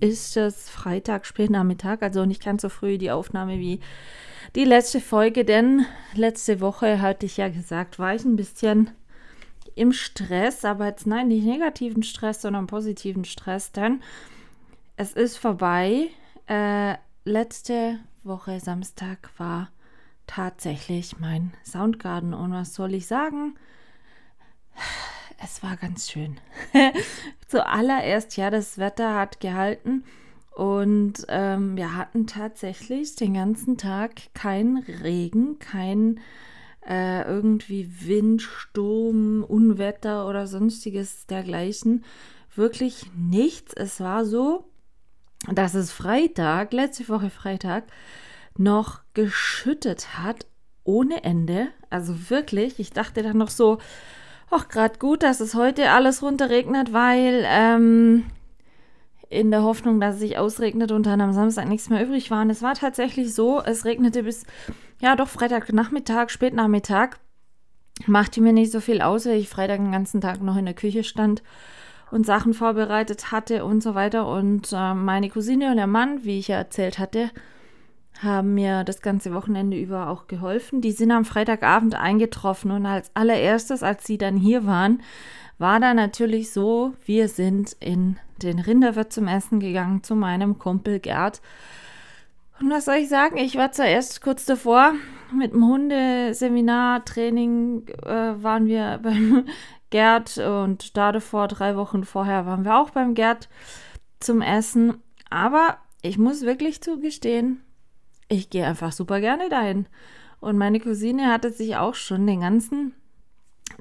ist es Freitag, Spätnachmittag, also nicht ganz so früh die Aufnahme wie die letzte Folge, denn letzte Woche hatte ich ja gesagt, war ich ein bisschen im Stress, aber jetzt nein, nicht negativen Stress, sondern positiven Stress, denn es ist vorbei. Äh, letzte Woche Samstag war tatsächlich mein Soundgarden und was soll ich sagen? Es war ganz schön. Zuallererst, ja, das Wetter hat gehalten und ähm, wir hatten tatsächlich den ganzen Tag keinen Regen, kein äh, irgendwie Wind, Sturm, Unwetter oder sonstiges dergleichen. Wirklich nichts. Es war so, dass es Freitag, letzte Woche Freitag, noch geschüttet hat ohne Ende. Also wirklich, ich dachte dann noch so, Ach, gerade gut, dass es heute alles runterregnet, weil ähm, in der Hoffnung, dass es sich ausregnet und dann am Samstag nichts mehr übrig war. Und es war tatsächlich so, es regnete bis, ja doch, Freitagnachmittag, Spätnachmittag. Machte mir nicht so viel aus, weil ich Freitag den ganzen Tag noch in der Küche stand und Sachen vorbereitet hatte und so weiter. Und äh, meine Cousine und der Mann, wie ich ja erzählt hatte, haben mir das ganze Wochenende über auch geholfen. Die sind am Freitagabend eingetroffen und als allererstes, als sie dann hier waren, war da natürlich so, wir sind in den Rinderwirt zum Essen gegangen zu meinem Kumpel Gerd. Und was soll ich sagen? Ich war zuerst kurz davor mit dem Hundeseminar, Training äh, waren wir beim Gerd und da davor, drei Wochen vorher, waren wir auch beim Gerd zum Essen. Aber ich muss wirklich zugestehen, ich gehe einfach super gerne dahin. Und meine Cousine hatte sich auch schon den ganzen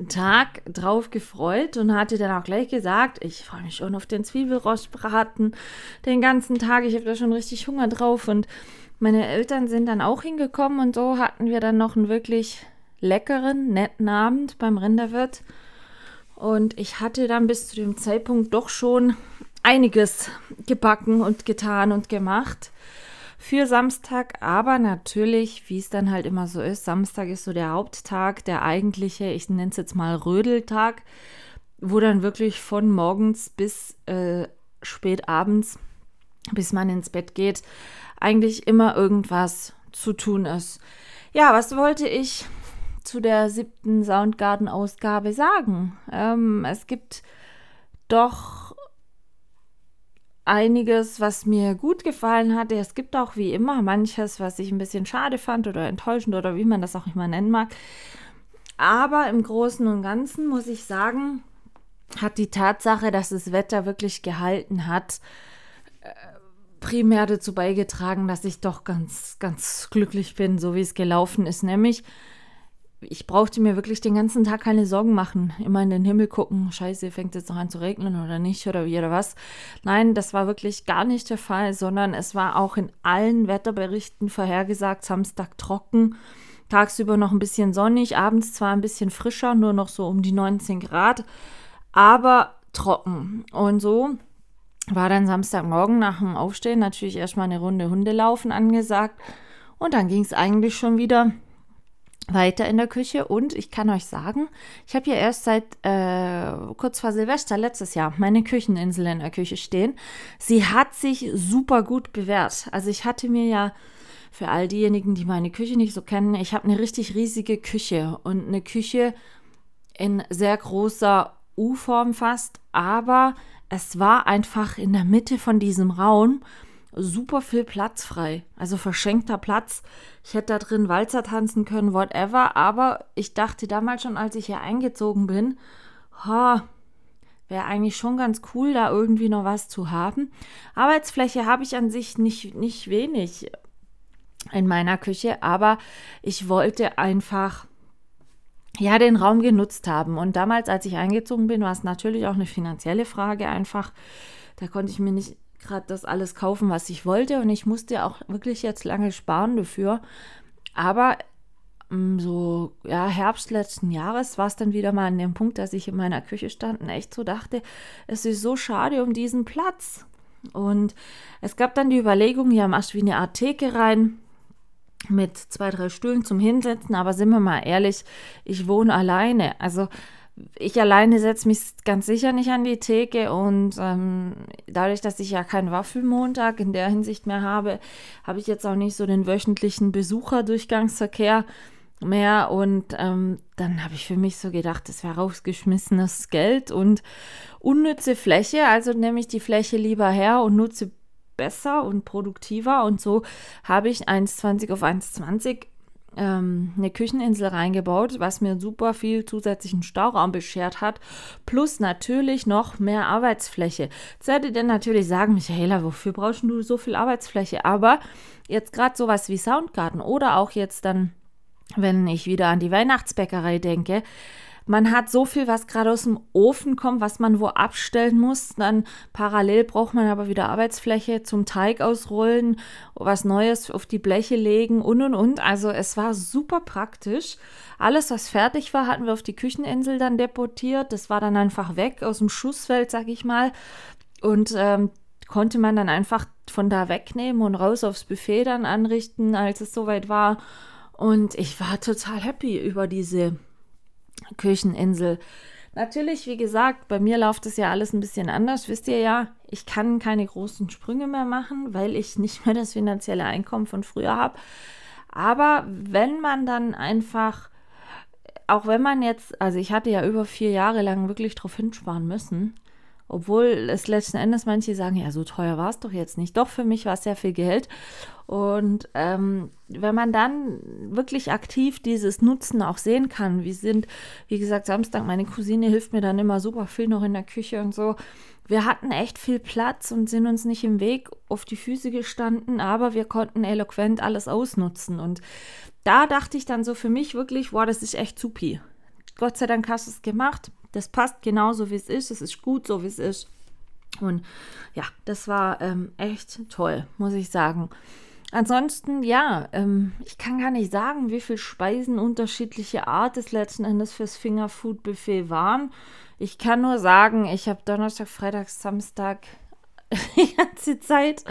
Tag drauf gefreut und hatte dann auch gleich gesagt, ich freue mich schon auf den Zwiebelrostbraten den ganzen Tag. Ich habe da schon richtig Hunger drauf. Und meine Eltern sind dann auch hingekommen und so hatten wir dann noch einen wirklich leckeren, netten Abend beim Rinderwirt. Und ich hatte dann bis zu dem Zeitpunkt doch schon einiges gebacken und getan und gemacht für Samstag, aber natürlich, wie es dann halt immer so ist, Samstag ist so der Haupttag, der eigentliche, ich nenne es jetzt mal Rödeltag, wo dann wirklich von morgens bis äh, spät abends, bis man ins Bett geht, eigentlich immer irgendwas zu tun ist. Ja, was wollte ich zu der siebten Soundgarden-Ausgabe sagen? Ähm, es gibt doch einiges, was mir gut gefallen hat. Es gibt auch wie immer manches, was ich ein bisschen schade fand oder enttäuschend oder wie man das auch immer nennen mag. Aber im Großen und Ganzen muss ich sagen, hat die Tatsache, dass das Wetter wirklich gehalten hat, äh, primär dazu beigetragen, dass ich doch ganz, ganz glücklich bin, so wie es gelaufen ist. Nämlich, ich brauchte mir wirklich den ganzen Tag keine Sorgen machen. Immer in den Himmel gucken, scheiße, fängt jetzt noch an zu regnen oder nicht oder wie oder was. Nein, das war wirklich gar nicht der Fall, sondern es war auch in allen Wetterberichten vorhergesagt, Samstag trocken, tagsüber noch ein bisschen sonnig, abends zwar ein bisschen frischer, nur noch so um die 19 Grad, aber trocken. Und so war dann Samstagmorgen nach dem Aufstehen natürlich erstmal eine Runde Hundelaufen angesagt. Und dann ging es eigentlich schon wieder weiter in der Küche und ich kann euch sagen, ich habe ja erst seit äh, kurz vor Silvester letztes Jahr meine Kücheninsel in der Küche stehen. Sie hat sich super gut bewährt. Also ich hatte mir ja für all diejenigen, die meine Küche nicht so kennen, ich habe eine richtig riesige Küche und eine Küche in sehr großer U-Form fast, aber es war einfach in der Mitte von diesem Raum super viel Platz frei. Also verschenkter Platz. Ich hätte da drin Walzer tanzen können, whatever. Aber ich dachte damals schon, als ich hier eingezogen bin, wäre eigentlich schon ganz cool, da irgendwie noch was zu haben. Arbeitsfläche habe ich an sich nicht, nicht wenig in meiner Küche, aber ich wollte einfach ja den Raum genutzt haben. Und damals, als ich eingezogen bin, war es natürlich auch eine finanzielle Frage einfach. Da konnte ich mir nicht gerade das alles kaufen, was ich wollte. Und ich musste auch wirklich jetzt lange sparen dafür. Aber mm, so ja, Herbst letzten Jahres war es dann wieder mal an dem Punkt, dass ich in meiner Küche stand und echt so dachte, es ist so schade um diesen Platz. Und es gab dann die Überlegung, ja, machst du wie eine Art Theke rein mit zwei, drei Stühlen zum Hinsetzen. Aber sind wir mal ehrlich, ich wohne alleine. Also ich alleine setze mich ganz sicher nicht an die Theke und ähm, dadurch, dass ich ja keinen Waffelmontag in der Hinsicht mehr habe, habe ich jetzt auch nicht so den wöchentlichen Besucherdurchgangsverkehr mehr und ähm, dann habe ich für mich so gedacht, das wäre rausgeschmissenes Geld und unnütze Fläche, also nehme ich die Fläche lieber her und nutze besser und produktiver und so habe ich 1,20 auf 1,20 ähm, eine Kücheninsel reingebaut, was mir super viel zusätzlichen Stauraum beschert hat, plus natürlich noch mehr Arbeitsfläche. Jetzt werdet ihr natürlich sagen, Michaela, wofür brauchst du so viel Arbeitsfläche? Aber jetzt gerade sowas wie Soundgarten oder auch jetzt dann, wenn ich wieder an die Weihnachtsbäckerei denke, man hat so viel, was gerade aus dem Ofen kommt, was man wo abstellen muss. Dann parallel braucht man aber wieder Arbeitsfläche zum Teig ausrollen, was Neues auf die Bleche legen und und und. Also es war super praktisch. Alles, was fertig war, hatten wir auf die Kücheninsel dann deportiert. Das war dann einfach weg aus dem Schussfeld, sag ich mal. Und ähm, konnte man dann einfach von da wegnehmen und raus aufs Buffet dann anrichten, als es soweit war. Und ich war total happy über diese Kücheninsel. Natürlich, wie gesagt, bei mir läuft es ja alles ein bisschen anders. Wisst ihr ja, ich kann keine großen Sprünge mehr machen, weil ich nicht mehr das finanzielle Einkommen von früher habe. Aber wenn man dann einfach, auch wenn man jetzt, also ich hatte ja über vier Jahre lang wirklich drauf hinsparen müssen, obwohl es letzten Endes manche sagen, ja, so teuer war es doch jetzt nicht. Doch, für mich war es sehr viel Geld. Und ähm, wenn man dann wirklich aktiv dieses Nutzen auch sehen kann, wir sind, wie gesagt, Samstag, meine Cousine hilft mir dann immer super viel noch in der Küche und so. Wir hatten echt viel Platz und sind uns nicht im Weg auf die Füße gestanden, aber wir konnten eloquent alles ausnutzen. Und da dachte ich dann so für mich wirklich, wow, das ist echt supi. Gott sei Dank hast du es gemacht. Das passt genauso, wie es ist. Es ist gut, so wie es ist. Und ja, das war ähm, echt toll, muss ich sagen. Ansonsten, ja, ähm, ich kann gar nicht sagen, wie viele Speisen unterschiedliche Art es letzten Endes fürs Fingerfood-Buffet waren. Ich kann nur sagen, ich habe Donnerstag, Freitag, Samstag die ganze Zeit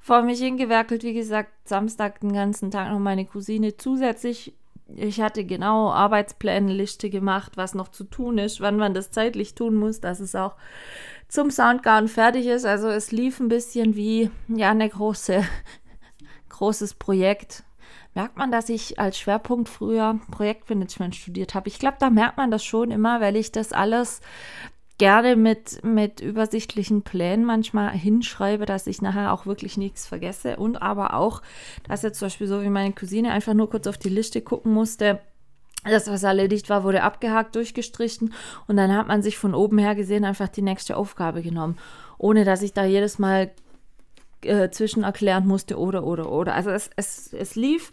vor mich hingewerkelt. Wie gesagt, Samstag den ganzen Tag noch meine Cousine zusätzlich. Ich hatte genau Arbeitspläne-Liste gemacht, was noch zu tun ist, wann man das zeitlich tun muss, dass es auch zum Soundgarden fertig ist. Also es lief ein bisschen wie ja eine große großes Projekt. Merkt man, dass ich als Schwerpunkt früher Projektmanagement studiert habe? Ich glaube, da merkt man das schon immer, weil ich das alles gerne mit, mit übersichtlichen Plänen manchmal hinschreibe, dass ich nachher auch wirklich nichts vergesse und aber auch, dass jetzt zum Beispiel so wie meine Cousine einfach nur kurz auf die Liste gucken musste, das, was erledigt war, wurde abgehakt, durchgestrichen und dann hat man sich von oben her gesehen einfach die nächste Aufgabe genommen, ohne dass ich da jedes Mal äh, zwischen erklären musste oder, oder, oder. Also es, es, es lief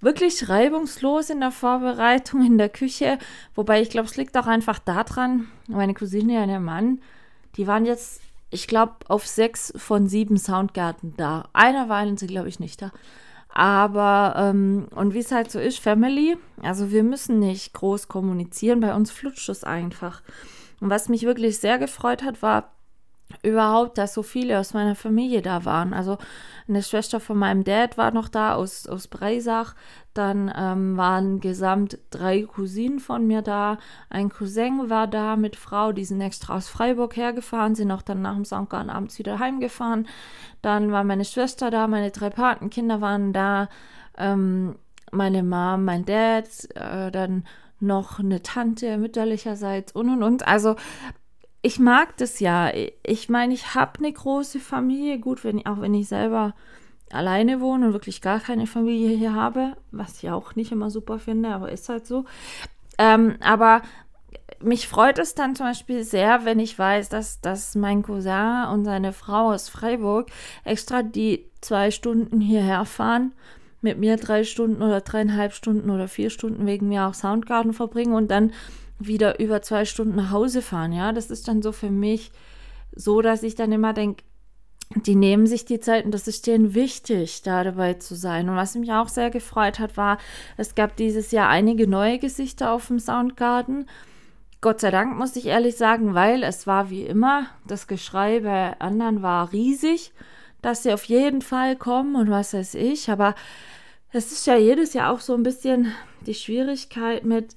wirklich reibungslos in der Vorbereitung in der Küche, wobei ich glaube, es liegt auch einfach daran, meine Cousine und ihr Mann, die waren jetzt, ich glaube, auf sechs von sieben Soundgärten da. Einer war sie, glaube ich, nicht da. Aber, ähm, und wie es halt so ist, Family, also wir müssen nicht groß kommunizieren, bei uns flutscht es einfach. Und was mich wirklich sehr gefreut hat, war, überhaupt, dass so viele aus meiner Familie da waren. Also eine Schwester von meinem Dad war noch da aus, aus Breisach. Dann ähm, waren gesamt drei Cousinen von mir da. Ein Cousin war da mit Frau, die sind extra aus Freiburg hergefahren, sind auch dann nach dem Soundgarten abends wieder heimgefahren. Dann war meine Schwester da, meine drei Patenkinder waren da, ähm, meine Mom, mein Dad, äh, dann noch eine Tante mütterlicherseits und und und. Also ich mag das ja. Ich meine, ich habe eine große Familie. Gut, wenn, auch wenn ich selber alleine wohne und wirklich gar keine Familie hier habe, was ich auch nicht immer super finde, aber ist halt so. Ähm, aber mich freut es dann zum Beispiel sehr, wenn ich weiß, dass, dass mein Cousin und seine Frau aus Freiburg extra die zwei Stunden hierher fahren, mit mir drei Stunden oder dreieinhalb Stunden oder vier Stunden wegen mir auch Soundgarden verbringen und dann wieder über zwei Stunden nach Hause fahren. Ja, das ist dann so für mich so, dass ich dann immer denke, die nehmen sich die Zeit und das ist denen wichtig, da dabei zu sein. Und was mich auch sehr gefreut hat, war, es gab dieses Jahr einige neue Gesichter auf dem Soundgarden. Gott sei Dank, muss ich ehrlich sagen, weil es war wie immer, das Geschrei bei anderen war riesig, dass sie auf jeden Fall kommen und was weiß ich. Aber es ist ja jedes Jahr auch so ein bisschen die Schwierigkeit mit,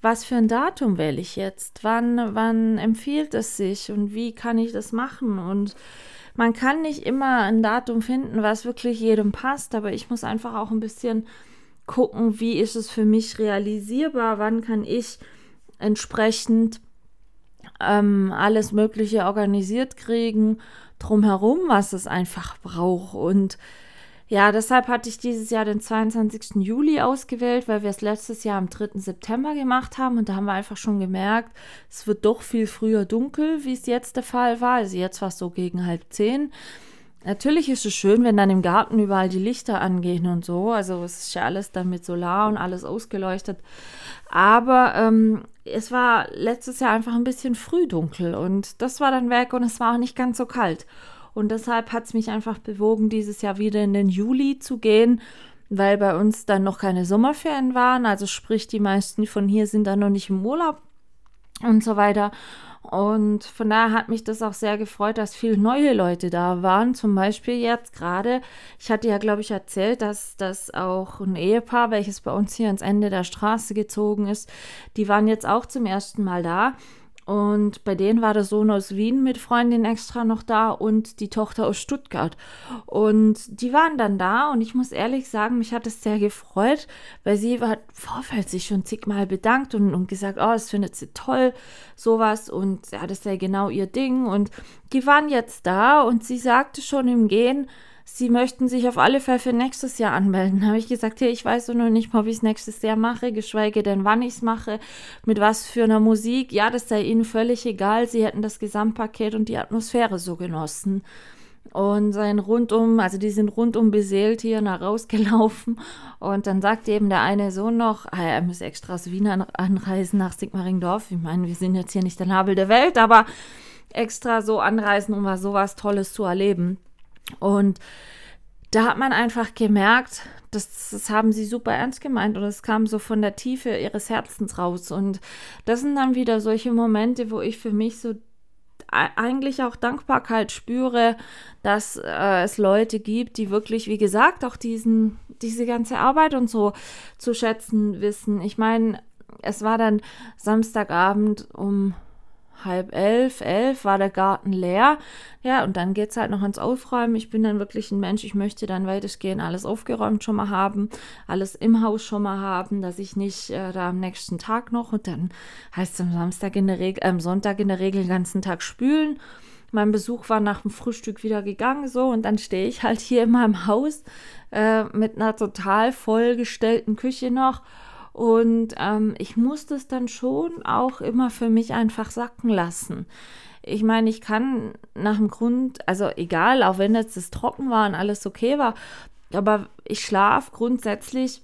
was für ein Datum wähle ich jetzt? Wann, wann empfiehlt es sich und wie kann ich das machen? Und man kann nicht immer ein Datum finden, was wirklich jedem passt, aber ich muss einfach auch ein bisschen gucken, wie ist es für mich realisierbar, wann kann ich entsprechend ähm, alles Mögliche organisiert kriegen, drumherum, was es einfach braucht. Und ja, deshalb hatte ich dieses Jahr den 22. Juli ausgewählt, weil wir es letztes Jahr am 3. September gemacht haben und da haben wir einfach schon gemerkt, es wird doch viel früher dunkel, wie es jetzt der Fall war. Also jetzt war es so gegen halb zehn. Natürlich ist es schön, wenn dann im Garten überall die Lichter angehen und so. Also es ist ja alles dann mit Solar und alles ausgeleuchtet. Aber ähm, es war letztes Jahr einfach ein bisschen früh dunkel und das war dann weg und es war auch nicht ganz so kalt. Und deshalb hat es mich einfach bewogen, dieses Jahr wieder in den Juli zu gehen, weil bei uns dann noch keine Sommerferien waren. Also sprich, die meisten von hier sind dann noch nicht im Urlaub und so weiter. Und von daher hat mich das auch sehr gefreut, dass viele neue Leute da waren. Zum Beispiel jetzt gerade, ich hatte ja, glaube ich, erzählt, dass das auch ein Ehepaar, welches bei uns hier ans Ende der Straße gezogen ist, die waren jetzt auch zum ersten Mal da. Und bei denen war der Sohn aus Wien mit Freundin extra noch da und die Tochter aus Stuttgart. Und die waren dann da und ich muss ehrlich sagen, mich hat es sehr gefreut, weil sie hat Vorfeld sich schon zigmal bedankt und, und gesagt, oh, das findet sie toll, sowas. Und ja, das sei genau ihr Ding. Und die waren jetzt da und sie sagte schon im Gehen, Sie möchten sich auf alle Fälle für nächstes Jahr anmelden. Da habe ich gesagt, hey, ich weiß noch nicht ob ich es nächstes Jahr mache, geschweige denn, wann ich es mache, mit was für einer Musik. Ja, das sei ihnen völlig egal. Sie hätten das Gesamtpaket und die Atmosphäre so genossen. Und sein rundum, also die sind rundum beseelt hier nach rausgelaufen. Und dann sagt eben der eine Sohn noch, ah, er muss extra aus Wien anreisen nach Sigmaringdorf. Ich meine, wir sind jetzt hier nicht der Nabel der Welt, aber extra so anreisen, um was sowas Tolles zu erleben. Und da hat man einfach gemerkt, das, das haben sie super ernst gemeint und es kam so von der Tiefe ihres Herzens raus. Und das sind dann wieder solche Momente, wo ich für mich so eigentlich auch Dankbarkeit spüre, dass äh, es Leute gibt, die wirklich, wie gesagt, auch diesen, diese ganze Arbeit und so zu schätzen wissen. Ich meine, es war dann Samstagabend um halb elf, elf war der Garten leer. Ja, und dann geht es halt noch ans Aufräumen. Ich bin dann wirklich ein Mensch, ich möchte dann weitestgehend alles aufgeräumt schon mal haben, alles im Haus schon mal haben, dass ich nicht äh, da am nächsten Tag noch und dann heißt es am Samstag in der Regel, äh, Sonntag in der Regel den ganzen Tag spülen. Mein Besuch war nach dem Frühstück wieder gegangen, so, und dann stehe ich halt hier in meinem Haus äh, mit einer total vollgestellten Küche noch und ähm, ich musste es dann schon auch immer für mich einfach sacken lassen. Ich meine, ich kann nach dem Grund, also egal, auch wenn jetzt das trocken war und alles okay war, aber ich schlafe grundsätzlich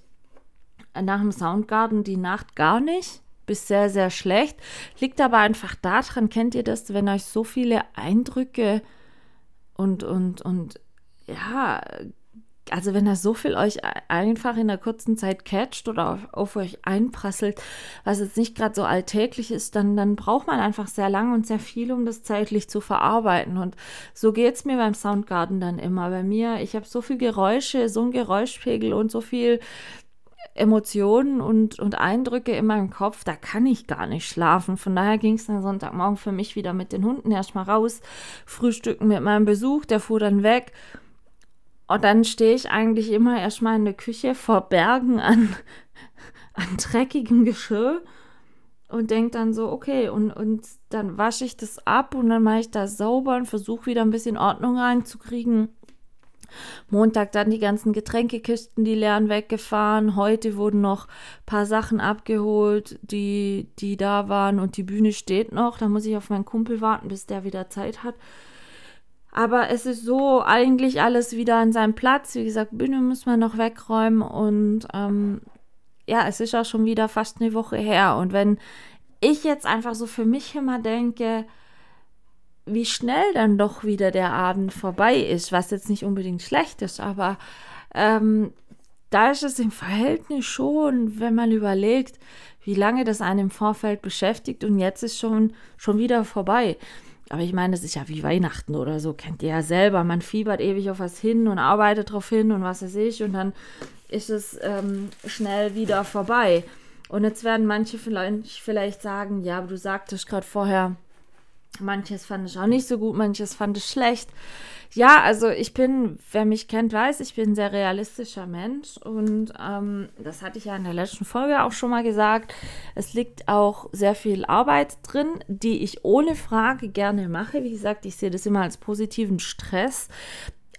nach dem Soundgarden die Nacht gar nicht bis sehr, sehr schlecht. Liegt aber einfach daran, kennt ihr das, wenn euch so viele Eindrücke und, und, und ja, also wenn er so viel euch einfach in der kurzen Zeit catcht oder auf, auf euch einprasselt, was jetzt nicht gerade so alltäglich ist, dann, dann braucht man einfach sehr lang und sehr viel, um das zeitlich zu verarbeiten. Und so geht es mir beim Soundgarden dann immer. Bei mir, ich habe so viel Geräusche, so ein Geräuschpegel und so viel Emotionen und, und Eindrücke in meinem Kopf, da kann ich gar nicht schlafen. Von daher ging es dann Sonntagmorgen für mich wieder mit den Hunden erstmal raus, frühstücken mit meinem Besuch, der fuhr dann weg und dann stehe ich eigentlich immer erstmal in der Küche vor Bergen an, an dreckigem Geschirr und denke dann so, okay, und, und dann wasche ich das ab und dann mache ich das sauber und versuche wieder ein bisschen Ordnung reinzukriegen. Montag dann die ganzen Getränkekisten, die leeren weggefahren. Heute wurden noch ein paar Sachen abgeholt, die, die da waren und die Bühne steht noch. Da muss ich auf meinen Kumpel warten, bis der wieder Zeit hat. Aber es ist so eigentlich alles wieder an seinem Platz. Wie gesagt, Bühne müssen wir noch wegräumen und ähm, ja, es ist auch schon wieder fast eine Woche her. Und wenn ich jetzt einfach so für mich immer denke, wie schnell dann doch wieder der Abend vorbei ist, was jetzt nicht unbedingt schlecht ist, aber ähm, da ist es im Verhältnis schon, wenn man überlegt, wie lange das einen im Vorfeld beschäftigt und jetzt ist schon, schon wieder vorbei. Aber ich meine, das ist ja wie Weihnachten oder so, kennt ihr ja selber. Man fiebert ewig auf was hin und arbeitet drauf hin und was weiß ich und dann ist es ähm, schnell wieder vorbei. Und jetzt werden manche vielleicht, vielleicht sagen, ja, aber du sagtest gerade vorher, manches fand ich auch nicht so gut, manches fand ich schlecht. Ja, also ich bin, wer mich kennt, weiß, ich bin ein sehr realistischer Mensch und ähm, das hatte ich ja in der letzten Folge auch schon mal gesagt. Es liegt auch sehr viel Arbeit drin, die ich ohne Frage gerne mache. Wie gesagt, ich sehe das immer als positiven Stress.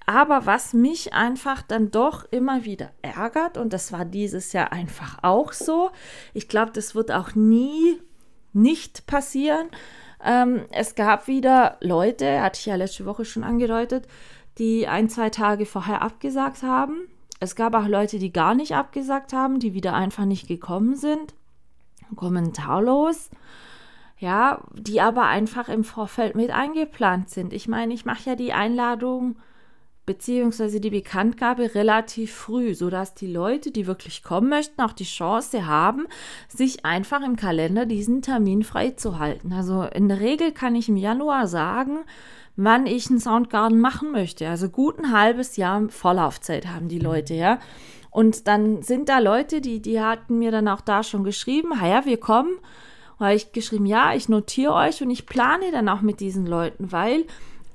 Aber was mich einfach dann doch immer wieder ärgert, und das war dieses Jahr einfach auch so, ich glaube, das wird auch nie nicht passieren. Ähm, es gab wieder Leute, hatte ich ja letzte Woche schon angedeutet, die ein, zwei Tage vorher abgesagt haben. Es gab auch Leute, die gar nicht abgesagt haben, die wieder einfach nicht gekommen sind. Kommentarlos. Ja, die aber einfach im Vorfeld mit eingeplant sind. Ich meine, ich mache ja die Einladung beziehungsweise die Bekanntgabe relativ früh, sodass die Leute, die wirklich kommen möchten, auch die Chance haben, sich einfach im Kalender diesen Termin freizuhalten. Also in der Regel kann ich im Januar sagen, wann ich einen Soundgarden machen möchte. Also gut ein halbes Jahr Vorlaufzeit haben die Leute, ja. Und dann sind da Leute, die, die hatten mir dann auch da schon geschrieben, ja, wir kommen. Und habe ich geschrieben, ja, ich notiere euch und ich plane dann auch mit diesen Leuten, weil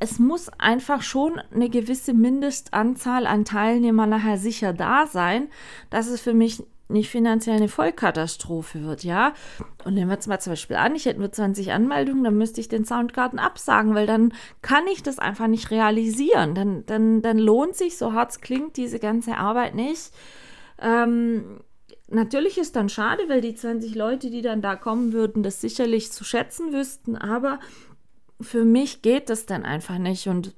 es muss einfach schon eine gewisse Mindestanzahl an Teilnehmern nachher sicher da sein, dass es für mich nicht finanziell eine Vollkatastrophe wird, ja. Und nehmen wir jetzt mal zum Beispiel an, ich hätte nur 20 Anmeldungen, dann müsste ich den Soundgarten absagen, weil dann kann ich das einfach nicht realisieren. Dann, dann, dann lohnt sich, so hart es klingt, diese ganze Arbeit nicht. Ähm, natürlich ist dann schade, weil die 20 Leute, die dann da kommen würden, das sicherlich zu schätzen wüssten, aber für mich geht das dann einfach nicht. Und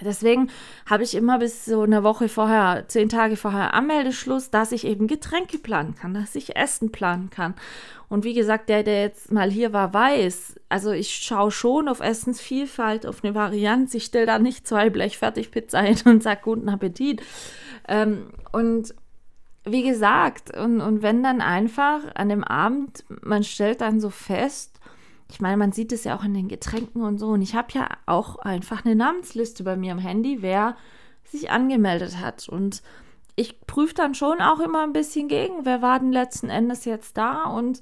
deswegen habe ich immer bis so eine Woche vorher, zehn Tage vorher Anmeldeschluss, dass ich eben Getränke planen kann, dass ich Essen planen kann. Und wie gesagt, der, der jetzt mal hier war, weiß, also ich schaue schon auf Essensvielfalt, auf eine Varianz. Ich stelle da nicht zwei Blech Fertigpizza hin und sage guten Appetit. Ähm, und wie gesagt, und, und wenn dann einfach an dem Abend, man stellt dann so fest, ich meine, man sieht es ja auch in den Getränken und so. Und ich habe ja auch einfach eine Namensliste bei mir am Handy, wer sich angemeldet hat. Und ich prüfe dann schon auch immer ein bisschen gegen, wer war denn letzten Endes jetzt da. Und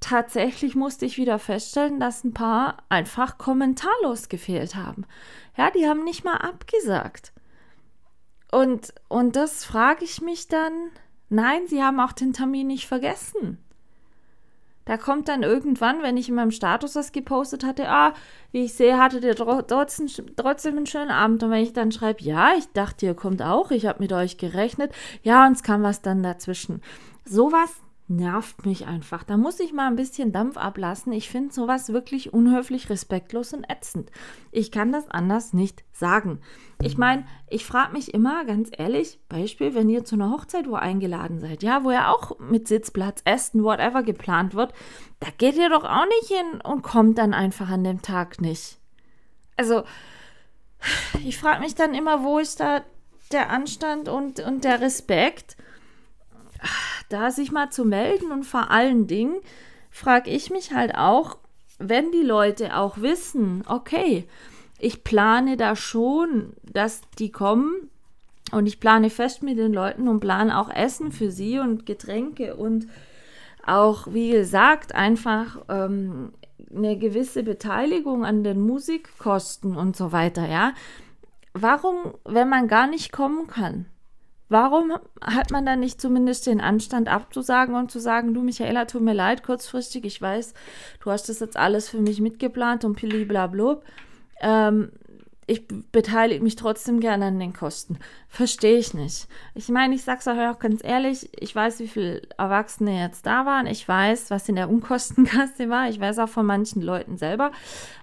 tatsächlich musste ich wieder feststellen, dass ein paar einfach kommentarlos gefehlt haben. Ja, die haben nicht mal abgesagt. Und, und das frage ich mich dann, nein, sie haben auch den Termin nicht vergessen. Da kommt dann irgendwann, wenn ich in meinem Status was gepostet hatte, ah, wie ich sehe, hattet ihr trotzdem, trotzdem einen schönen Abend. Und wenn ich dann schreibe, ja, ich dachte, ihr kommt auch, ich habe mit euch gerechnet, ja, und es kam was dann dazwischen. Sowas nervt mich einfach. Da muss ich mal ein bisschen Dampf ablassen. Ich finde sowas wirklich unhöflich, respektlos und ätzend. Ich kann das anders nicht sagen. Ich meine, ich frage mich immer ganz ehrlich, Beispiel, wenn ihr zu einer Hochzeit wo eingeladen seid, ja, wo ja auch mit Sitzplatz, Essen, whatever geplant wird, da geht ihr doch auch nicht hin und kommt dann einfach an dem Tag nicht. Also, ich frage mich dann immer, wo ist da der Anstand und, und der Respekt? Da sich mal zu melden und vor allen Dingen frage ich mich halt auch, wenn die Leute auch wissen, okay, ich plane da schon, dass die kommen und ich plane fest mit den Leuten und plane auch Essen für sie und Getränke und auch, wie gesagt, einfach ähm, eine gewisse Beteiligung an den Musikkosten und so weiter, ja. Warum, wenn man gar nicht kommen kann? Warum hat man dann nicht zumindest den Anstand abzusagen und zu sagen, du Michaela, tut mir leid, kurzfristig, ich weiß, du hast das jetzt alles für mich mitgeplant und blub. Ähm, ich beteilige mich trotzdem gerne an den Kosten. Verstehe ich nicht. Ich meine, ich sag's euch auch ganz ehrlich, ich weiß, wie viele Erwachsene jetzt da waren. Ich weiß, was in der Unkostenkasse war. Ich weiß auch von manchen Leuten selber,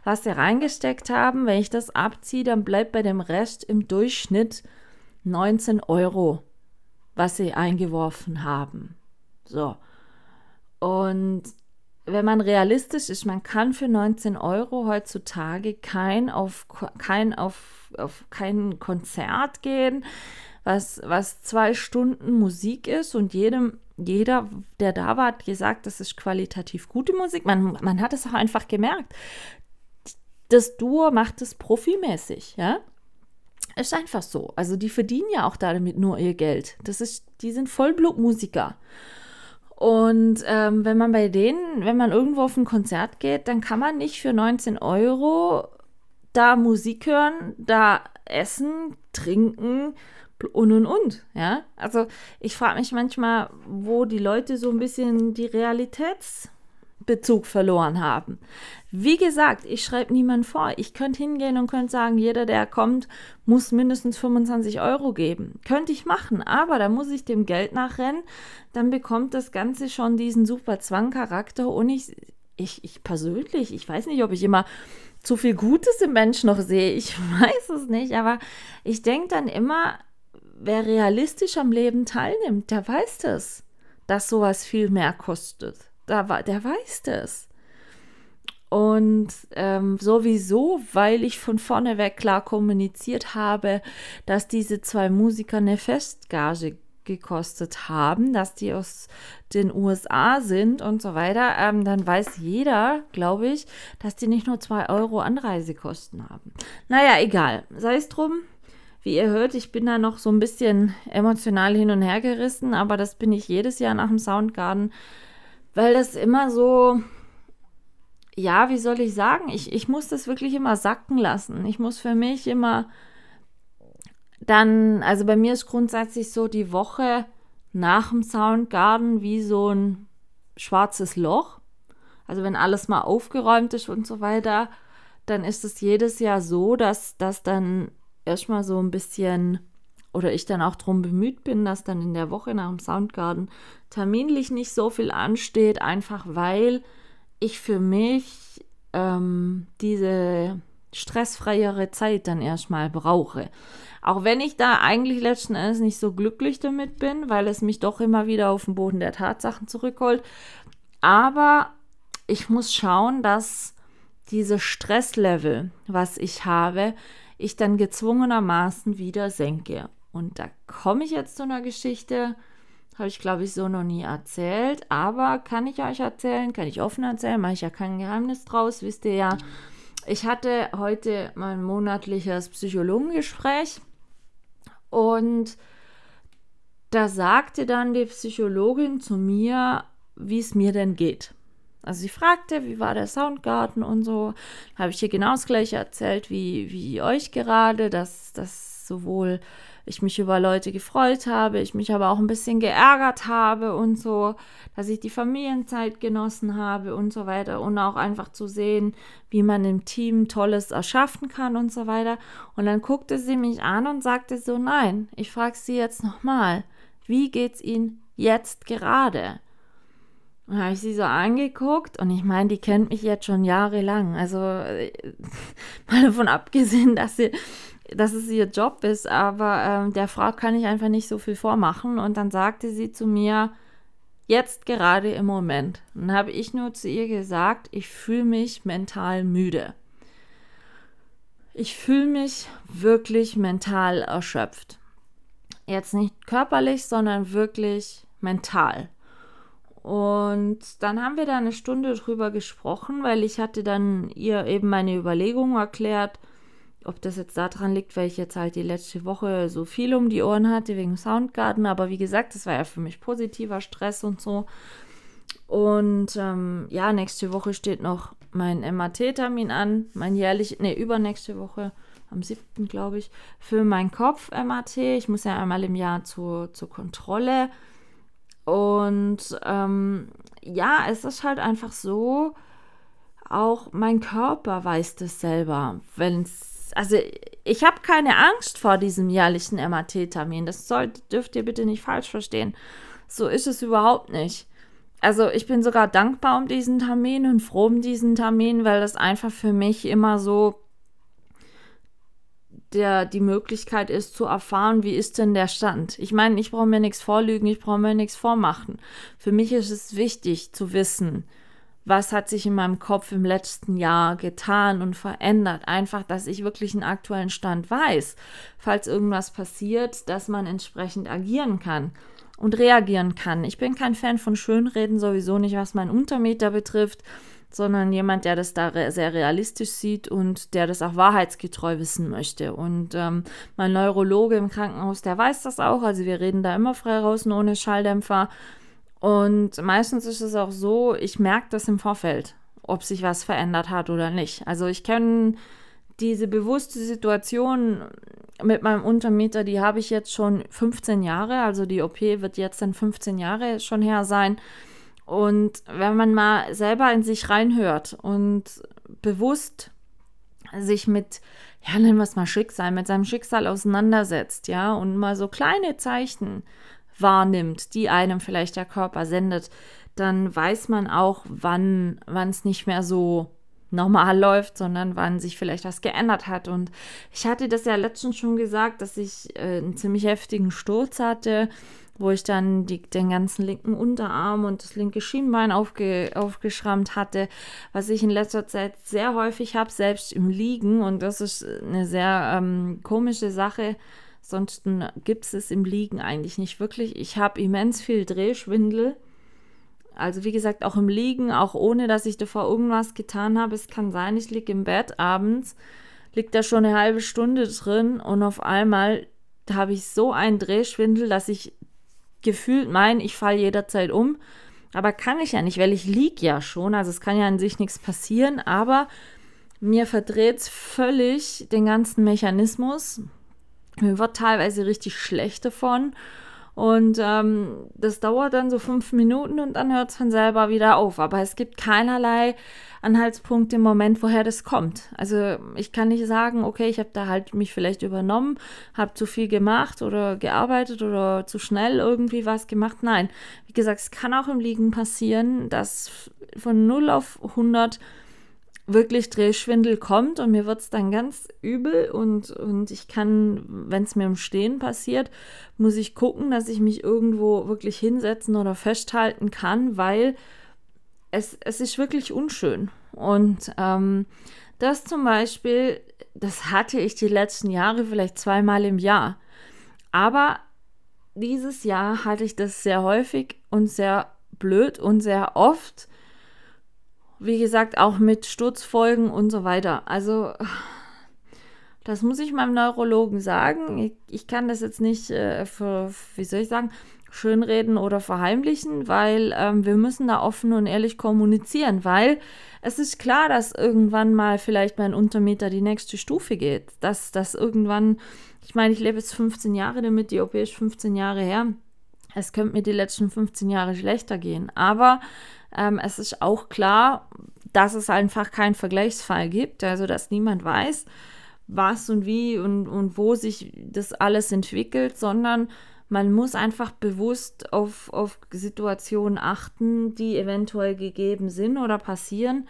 was sie reingesteckt haben. Wenn ich das abziehe, dann bleibt bei dem Rest im Durchschnitt 19 Euro, was sie eingeworfen haben. So. Und wenn man realistisch ist, man kann für 19 Euro heutzutage kein auf kein auf, auf kein Konzert gehen, was, was zwei Stunden Musik ist und jedem, jeder, der da war, hat gesagt, das ist qualitativ gute Musik. Man, man hat es auch einfach gemerkt. Das Duo macht es profimäßig, ja. Ist einfach so. Also die verdienen ja auch damit nur ihr Geld. Das ist, die sind Vollblutmusiker. Und ähm, wenn man bei denen, wenn man irgendwo auf ein Konzert geht, dann kann man nicht für 19 Euro da Musik hören, da essen, trinken und und und. Ja, also ich frage mich manchmal, wo die Leute so ein bisschen die Realitätsbezug verloren haben. Wie gesagt, ich schreibe niemand vor. Ich könnte hingehen und könnte sagen, jeder, der kommt, muss mindestens 25 Euro geben. Könnte ich machen, aber da muss ich dem Geld nachrennen. Dann bekommt das Ganze schon diesen super Zwangcharakter und ich, ich, ich persönlich, ich weiß nicht, ob ich immer zu viel Gutes im Mensch noch sehe. Ich weiß es nicht, aber ich denke dann immer, wer realistisch am Leben teilnimmt, der weiß das, dass sowas viel mehr kostet. Der, der weiß das. Und ähm, sowieso, weil ich von vorne weg klar kommuniziert habe, dass diese zwei Musiker eine Festgage gekostet haben, dass die aus den USA sind und so weiter, ähm, dann weiß jeder, glaube ich, dass die nicht nur zwei Euro Anreisekosten haben. Naja, egal. Sei es drum. Wie ihr hört, ich bin da noch so ein bisschen emotional hin und her gerissen, aber das bin ich jedes Jahr nach dem Soundgarden, weil das immer so, ja, wie soll ich sagen, ich, ich muss das wirklich immer sacken lassen. Ich muss für mich immer dann, also bei mir ist grundsätzlich so die Woche nach dem Soundgarden wie so ein schwarzes Loch. Also wenn alles mal aufgeräumt ist und so weiter, dann ist es jedes Jahr so, dass das dann erstmal so ein bisschen oder ich dann auch darum bemüht bin, dass dann in der Woche nach dem Soundgarden terminlich nicht so viel ansteht, einfach weil ich für mich ähm, diese stressfreiere Zeit dann erstmal brauche. Auch wenn ich da eigentlich letzten Endes nicht so glücklich damit bin, weil es mich doch immer wieder auf den Boden der Tatsachen zurückholt. Aber ich muss schauen, dass dieses Stresslevel, was ich habe, ich dann gezwungenermaßen wieder senke. Und da komme ich jetzt zu einer Geschichte, habe ich, glaube ich, so noch nie erzählt. Aber kann ich euch erzählen, kann ich offen erzählen, mache ich ja kein Geheimnis draus, wisst ihr ja. Ich hatte heute mein monatliches Psychologengespräch und da sagte dann die Psychologin zu mir, wie es mir denn geht. Also sie fragte, wie war der Soundgarten und so. Habe ich ihr genau das gleiche erzählt wie, wie euch gerade, dass das sowohl ich mich über Leute gefreut habe, ich mich aber auch ein bisschen geärgert habe und so, dass ich die Familienzeit genossen habe und so weiter und auch einfach zu sehen, wie man im Team Tolles erschaffen kann und so weiter. Und dann guckte sie mich an und sagte so, nein, ich frage sie jetzt nochmal, wie geht's Ihnen jetzt gerade? Und habe ich sie so angeguckt und ich meine, die kennt mich jetzt schon jahrelang. Also mal davon abgesehen, dass sie dass es ihr Job ist, aber ähm, der Frau kann ich einfach nicht so viel vormachen. Und dann sagte sie zu mir, jetzt gerade im Moment. Dann habe ich nur zu ihr gesagt, ich fühle mich mental müde. Ich fühle mich wirklich mental erschöpft. Jetzt nicht körperlich, sondern wirklich mental. Und dann haben wir da eine Stunde drüber gesprochen, weil ich hatte dann ihr eben meine Überlegungen erklärt, ob das jetzt daran liegt, weil ich jetzt halt die letzte Woche so viel um die Ohren hatte wegen Soundgarden. Aber wie gesagt, das war ja für mich positiver Stress und so. Und ähm, ja, nächste Woche steht noch mein MAT-Termin an, mein jährlich, nee, übernächste Woche, am 7. glaube ich, für meinen Kopf-MAT. Ich muss ja einmal im Jahr zur, zur Kontrolle. Und ähm, ja, es ist halt einfach so, auch mein Körper weiß das selber, wenn es also ich habe keine Angst vor diesem jährlichen MAT-Termin. Das sollt, dürft ihr bitte nicht falsch verstehen. So ist es überhaupt nicht. Also ich bin sogar dankbar um diesen Termin und froh um diesen Termin, weil das einfach für mich immer so der, die Möglichkeit ist zu erfahren, wie ist denn der Stand. Ich meine, ich brauche mir nichts vorlügen, ich brauche mir nichts vormachen. Für mich ist es wichtig zu wissen, was hat sich in meinem Kopf im letzten Jahr getan und verändert. Einfach, dass ich wirklich einen aktuellen Stand weiß, falls irgendwas passiert, dass man entsprechend agieren kann und reagieren kann. Ich bin kein Fan von Schönreden, sowieso nicht, was mein Untermeter betrifft, sondern jemand, der das da sehr realistisch sieht und der das auch wahrheitsgetreu wissen möchte. Und ähm, mein Neurologe im Krankenhaus, der weiß das auch. Also wir reden da immer frei raus, ohne Schalldämpfer. Und meistens ist es auch so, ich merke das im Vorfeld, ob sich was verändert hat oder nicht. Also ich kenne diese bewusste Situation mit meinem Untermieter, die habe ich jetzt schon 15 Jahre. Also die OP wird jetzt dann 15 Jahre schon her sein. Und wenn man mal selber in sich reinhört und bewusst sich mit, ja, nennen wir es mal Schicksal, mit seinem Schicksal auseinandersetzt, ja, und mal so kleine Zeichen wahrnimmt, die einem vielleicht der Körper sendet, dann weiß man auch, wann es nicht mehr so normal läuft, sondern wann sich vielleicht was geändert hat. Und ich hatte das ja letztens schon gesagt, dass ich äh, einen ziemlich heftigen Sturz hatte, wo ich dann die, den ganzen linken Unterarm und das linke Schienbein aufge, aufgeschrammt hatte, was ich in letzter Zeit sehr häufig habe, selbst im Liegen. Und das ist eine sehr ähm, komische Sache Sonst gibt es im Liegen eigentlich nicht wirklich. Ich habe immens viel Drehschwindel. Also wie gesagt, auch im Liegen, auch ohne dass ich davor irgendwas getan habe. Es kann sein, ich liege im Bett abends, liegt da schon eine halbe Stunde drin und auf einmal habe ich so einen Drehschwindel, dass ich gefühlt meine, ich falle jederzeit um. Aber kann ich ja nicht, weil ich liege ja schon. Also es kann ja an sich nichts passieren, aber mir verdreht es völlig den ganzen Mechanismus. Mir wird teilweise richtig schlecht davon. Und ähm, das dauert dann so fünf Minuten und dann hört es von selber wieder auf. Aber es gibt keinerlei Anhaltspunkt im Moment, woher das kommt. Also ich kann nicht sagen, okay, ich habe da halt mich vielleicht übernommen, habe zu viel gemacht oder gearbeitet oder zu schnell irgendwie was gemacht. Nein, wie gesagt, es kann auch im Liegen passieren, dass von 0 auf 100 wirklich Drehschwindel kommt und mir wird es dann ganz übel und, und ich kann, wenn es mir im Stehen passiert, muss ich gucken, dass ich mich irgendwo wirklich hinsetzen oder festhalten kann, weil es, es ist wirklich unschön. Und ähm, das zum Beispiel, das hatte ich die letzten Jahre vielleicht zweimal im Jahr. Aber dieses Jahr hatte ich das sehr häufig und sehr blöd und sehr oft wie gesagt, auch mit Sturzfolgen und so weiter. Also, das muss ich meinem Neurologen sagen. Ich, ich kann das jetzt nicht äh, für, wie soll ich sagen, schönreden oder verheimlichen, weil ähm, wir müssen da offen und ehrlich kommunizieren, weil es ist klar, dass irgendwann mal vielleicht mein Untermieter die nächste Stufe geht. Dass das irgendwann, ich meine, ich lebe jetzt 15 Jahre damit, die OP ist 15 Jahre her. Es könnte mir die letzten 15 Jahre schlechter gehen. Aber ähm, es ist auch klar, dass es einfach keinen Vergleichsfall gibt, also dass niemand weiß, was und wie und, und wo sich das alles entwickelt, sondern man muss einfach bewusst auf, auf Situationen achten, die eventuell gegeben sind oder passieren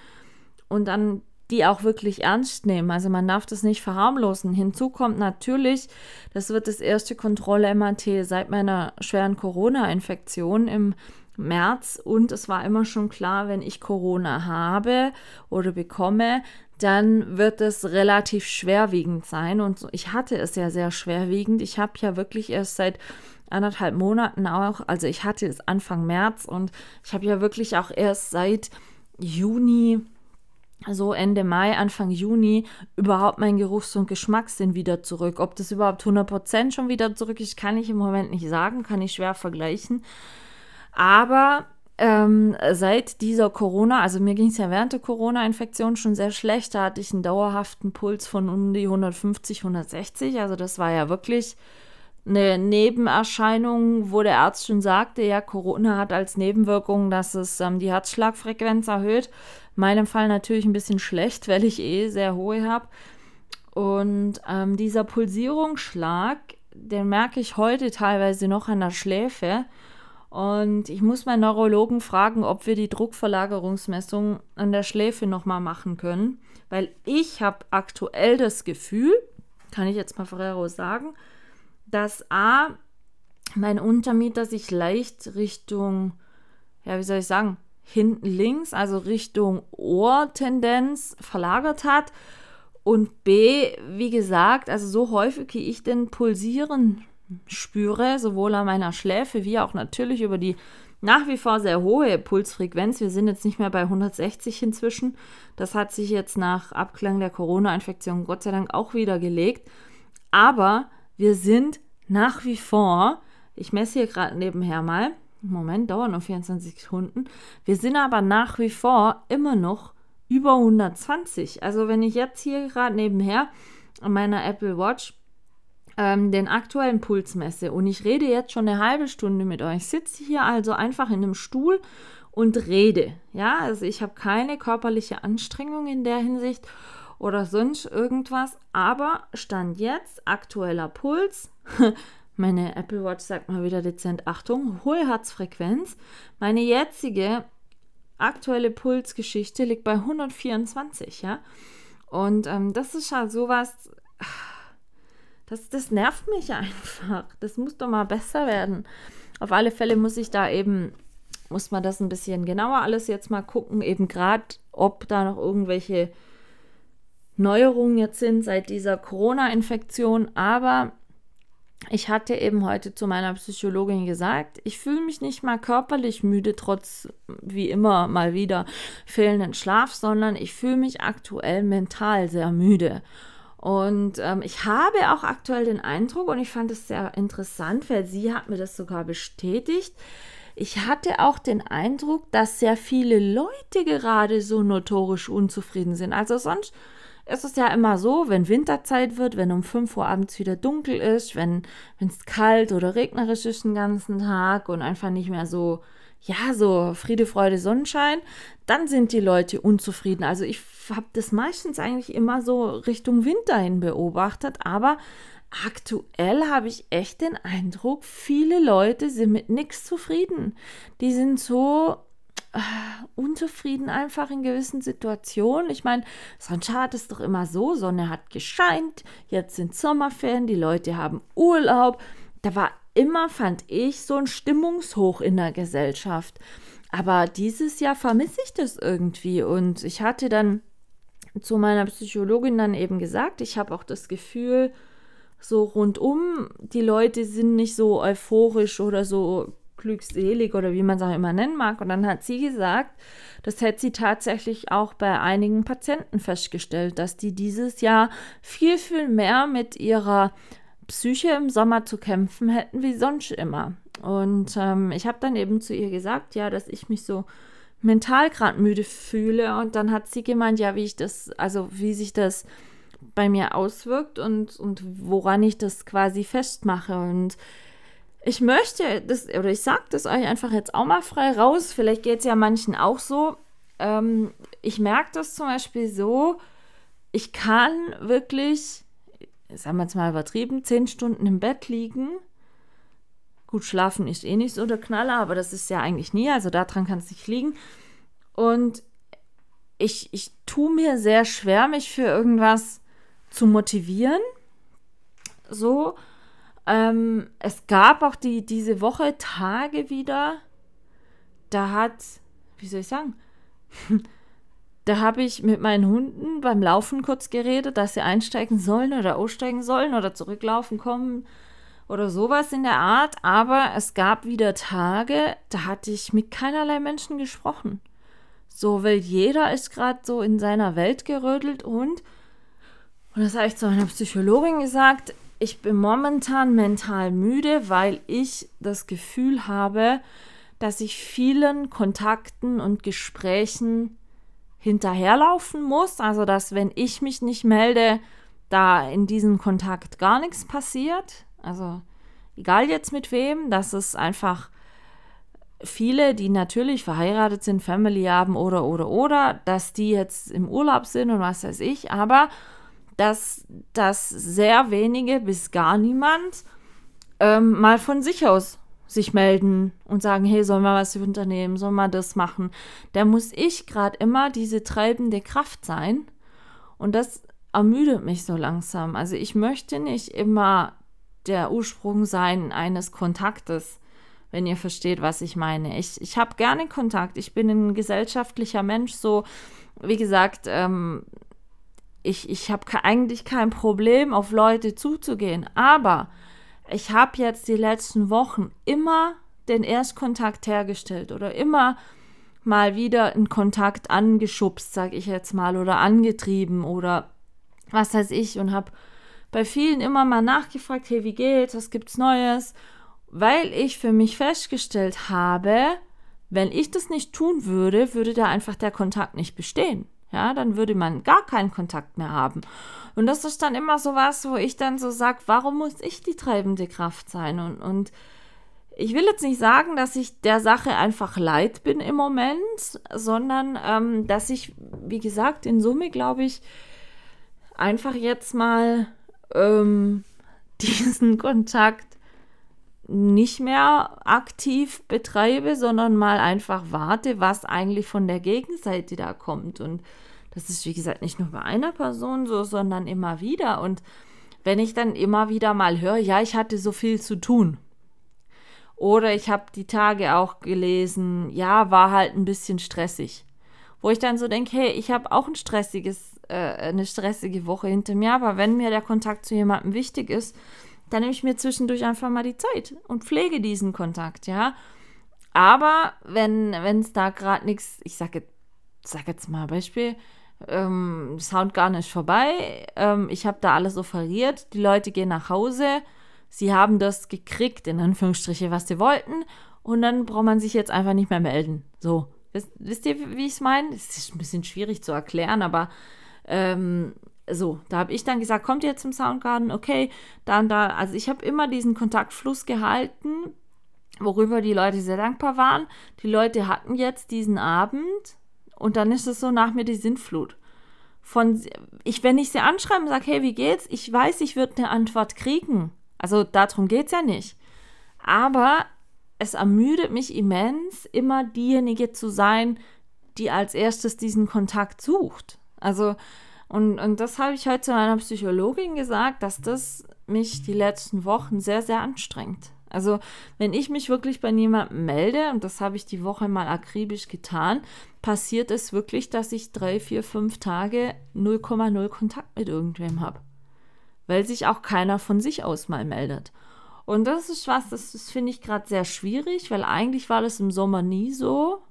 und dann die auch wirklich ernst nehmen. Also man darf das nicht verharmlosen. Hinzu kommt natürlich, das wird das erste Kontrolle-MAT seit meiner schweren Corona-Infektion im März und es war immer schon klar, wenn ich Corona habe oder bekomme, dann wird es relativ schwerwiegend sein. Und ich hatte es ja sehr schwerwiegend. Ich habe ja wirklich erst seit anderthalb Monaten auch, also ich hatte es Anfang März und ich habe ja wirklich auch erst seit Juni, so Ende Mai, Anfang Juni, überhaupt mein Geruchs- und Geschmackssinn wieder zurück. Ob das überhaupt 100% schon wieder zurück ist, kann ich im Moment nicht sagen, kann ich schwer vergleichen. Aber ähm, seit dieser Corona, also mir ging es ja während der Corona-Infektion schon sehr schlecht, da hatte ich einen dauerhaften Puls von um die 150, 160. Also das war ja wirklich eine Nebenerscheinung, wo der Arzt schon sagte, ja, Corona hat als Nebenwirkung, dass es ähm, die Herzschlagfrequenz erhöht. In meinem Fall natürlich ein bisschen schlecht, weil ich eh sehr hohe habe. Und ähm, dieser Pulsierungsschlag, den merke ich heute teilweise noch an der Schläfe. Und ich muss meinen Neurologen fragen, ob wir die Druckverlagerungsmessung an der Schläfe nochmal machen können. Weil ich habe aktuell das Gefühl, kann ich jetzt mal Ferrero sagen, dass A, mein Untermieter sich leicht Richtung, ja, wie soll ich sagen, hinten links, also Richtung Ohrtendenz verlagert hat. Und B, wie gesagt, also so häufig wie ich den Pulsieren spüre, sowohl an meiner Schläfe wie auch natürlich über die nach wie vor sehr hohe Pulsfrequenz. Wir sind jetzt nicht mehr bei 160 inzwischen. Das hat sich jetzt nach Abklang der Corona-Infektion Gott sei Dank auch wieder gelegt. Aber wir sind nach wie vor, ich messe hier gerade nebenher mal, Moment, dauert noch 24 Sekunden. Wir sind aber nach wie vor immer noch über 120. Also wenn ich jetzt hier gerade nebenher an meiner Apple Watch ähm, den aktuellen Puls messe und ich rede jetzt schon eine halbe Stunde mit euch, sitze hier also einfach in einem Stuhl und rede. Ja, also ich habe keine körperliche Anstrengung in der Hinsicht oder sonst irgendwas, aber stand jetzt aktueller Puls. Meine Apple Watch sagt mal wieder dezent Achtung, hohe Herzfrequenz. Meine jetzige aktuelle Pulsgeschichte liegt bei 124, ja. Und ähm, das ist halt sowas, das, das nervt mich einfach. Das muss doch mal besser werden. Auf alle Fälle muss ich da eben, muss man das ein bisschen genauer alles jetzt mal gucken, eben gerade, ob da noch irgendwelche Neuerungen jetzt sind seit dieser Corona-Infektion. Aber ich hatte eben heute zu meiner Psychologin gesagt, ich fühle mich nicht mal körperlich müde, trotz wie immer mal wieder fehlenden Schlaf, sondern ich fühle mich aktuell mental sehr müde. Und ähm, ich habe auch aktuell den Eindruck, und ich fand es sehr interessant, weil sie hat mir das sogar bestätigt, ich hatte auch den Eindruck, dass sehr viele Leute gerade so notorisch unzufrieden sind. Also sonst ist es ja immer so, wenn Winterzeit wird, wenn um 5 Uhr abends wieder dunkel ist, wenn es kalt oder regnerisch ist den ganzen Tag und einfach nicht mehr so ja, so Friede, Freude, Sonnenschein, dann sind die Leute unzufrieden. Also ich habe das meistens eigentlich immer so Richtung Winter hin beobachtet, aber aktuell habe ich echt den Eindruck, viele Leute sind mit nichts zufrieden. Die sind so äh, unzufrieden einfach in gewissen Situationen. Ich meine, sonst hat es doch immer so, Sonne hat gescheint, jetzt sind Sommerferien, die Leute haben Urlaub. Da war immer, fand ich, so ein Stimmungshoch in der Gesellschaft. Aber dieses Jahr vermisse ich das irgendwie. Und ich hatte dann zu meiner Psychologin dann eben gesagt, ich habe auch das Gefühl, so rundum, die Leute sind nicht so euphorisch oder so glückselig oder wie man es auch immer nennen mag. Und dann hat sie gesagt, das hätte sie tatsächlich auch bei einigen Patienten festgestellt, dass die dieses Jahr viel, viel mehr mit ihrer Psyche im Sommer zu kämpfen hätten wie sonst immer. Und ähm, ich habe dann eben zu ihr gesagt, ja, dass ich mich so mental gerade müde fühle. Und dann hat sie gemeint, ja, wie ich das, also wie sich das bei mir auswirkt und, und woran ich das quasi festmache. Und ich möchte das, oder ich sage das euch einfach jetzt auch mal frei raus. Vielleicht geht es ja manchen auch so. Ähm, ich merke das zum Beispiel so, ich kann wirklich sagen wir jetzt mal übertrieben, zehn Stunden im Bett liegen. Gut, schlafen ist eh nicht so der Knaller, aber das ist ja eigentlich nie, also daran kann es nicht liegen. Und ich, ich tue mir sehr schwer, mich für irgendwas zu motivieren. So. Ähm, es gab auch die, diese Woche Tage wieder, da hat, wie soll ich sagen, Da habe ich mit meinen Hunden beim Laufen kurz geredet, dass sie einsteigen sollen oder aussteigen sollen oder zurücklaufen kommen oder sowas in der Art. Aber es gab wieder Tage, da hatte ich mit keinerlei Menschen gesprochen. So, weil jeder ist gerade so in seiner Welt gerödelt und, und das habe ich zu meiner Psychologin gesagt, ich bin momentan mental müde, weil ich das Gefühl habe, dass ich vielen Kontakten und Gesprächen hinterherlaufen muss. Also, dass wenn ich mich nicht melde, da in diesem Kontakt gar nichts passiert. Also, egal jetzt mit wem, dass es einfach viele, die natürlich verheiratet sind, Family haben oder, oder, oder, dass die jetzt im Urlaub sind und was weiß ich, aber dass, dass sehr wenige bis gar niemand ähm, mal von sich aus sich melden und sagen, hey, sollen wir was unternehmen, sollen wir das machen? Da muss ich gerade immer diese treibende Kraft sein. Und das ermüdet mich so langsam. Also ich möchte nicht immer der Ursprung sein eines Kontaktes, wenn ihr versteht, was ich meine. Ich, ich habe gerne Kontakt. Ich bin ein gesellschaftlicher Mensch. So, wie gesagt, ähm, ich, ich habe eigentlich kein Problem, auf Leute zuzugehen. Aber ich habe jetzt die letzten Wochen immer den Erstkontakt hergestellt oder immer mal wieder einen Kontakt angeschubst, sag ich jetzt mal, oder angetrieben oder was weiß ich und habe bei vielen immer mal nachgefragt, hey, wie geht's, was gibt's Neues? Weil ich für mich festgestellt habe, wenn ich das nicht tun würde, würde da einfach der Kontakt nicht bestehen. Ja, dann würde man gar keinen Kontakt mehr haben. Und das ist dann immer so was, wo ich dann so sage, warum muss ich die treibende Kraft sein? Und, und ich will jetzt nicht sagen, dass ich der Sache einfach leid bin im Moment, sondern ähm, dass ich, wie gesagt, in Summe glaube ich, einfach jetzt mal ähm, diesen Kontakt nicht mehr aktiv betreibe, sondern mal einfach warte, was eigentlich von der Gegenseite da kommt. Und das ist, wie gesagt, nicht nur bei einer Person so, sondern immer wieder. Und wenn ich dann immer wieder mal höre, ja, ich hatte so viel zu tun. Oder ich habe die Tage auch gelesen, ja, war halt ein bisschen stressig. Wo ich dann so denke, hey, ich habe auch ein stressiges äh, eine stressige Woche hinter mir, aber wenn mir der Kontakt zu jemandem wichtig ist, dann nehme ich mir zwischendurch einfach mal die Zeit und pflege diesen Kontakt, ja. Aber wenn es da gerade nichts, ich sage sag jetzt mal Beispiel, ähm, Sound gar nicht vorbei, ähm, ich habe da alles offeriert, die Leute gehen nach Hause, sie haben das gekriegt, in Anführungsstriche, was sie wollten, und dann braucht man sich jetzt einfach nicht mehr melden. So, wisst, wisst ihr, wie ich es meine? Es ist ein bisschen schwierig zu erklären, aber ähm, so, da habe ich dann gesagt, kommt ihr zum Soundgarden? Okay, dann da, also ich habe immer diesen Kontaktfluss gehalten, worüber die Leute sehr dankbar waren. Die Leute hatten jetzt diesen Abend und dann ist es so nach mir die Sintflut. Von, ich, wenn ich sie anschreibe und sage, hey, wie geht's? Ich weiß, ich würde eine Antwort kriegen. Also darum geht es ja nicht. Aber es ermüdet mich immens, immer diejenige zu sein, die als erstes diesen Kontakt sucht. Also, und, und das habe ich heute zu meiner Psychologin gesagt, dass das mich die letzten Wochen sehr, sehr anstrengt. Also, wenn ich mich wirklich bei niemandem melde, und das habe ich die Woche mal akribisch getan, passiert es wirklich, dass ich drei, vier, fünf Tage 0,0 Kontakt mit irgendwem habe. Weil sich auch keiner von sich aus mal meldet. Und das ist was, das, das finde ich gerade sehr schwierig, weil eigentlich war das im Sommer nie so